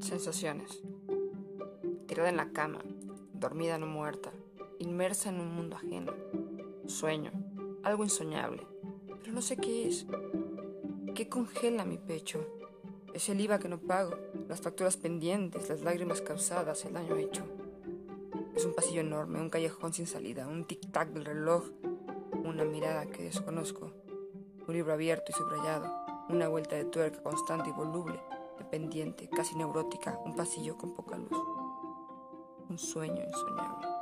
Sensaciones. Tirada en la cama, dormida no muerta, inmersa en un mundo ajeno. Sueño, algo insoñable, pero no sé qué es. ¿Qué congela mi pecho? Es el IVA que no pago, las facturas pendientes, las lágrimas causadas, el daño hecho. Es un pasillo enorme, un callejón sin salida, un tic-tac del reloj, una mirada que desconozco, un libro abierto y subrayado, una vuelta de tuerca constante y voluble, dependiente, casi neurótica, un pasillo con poca luz, un sueño insoñable.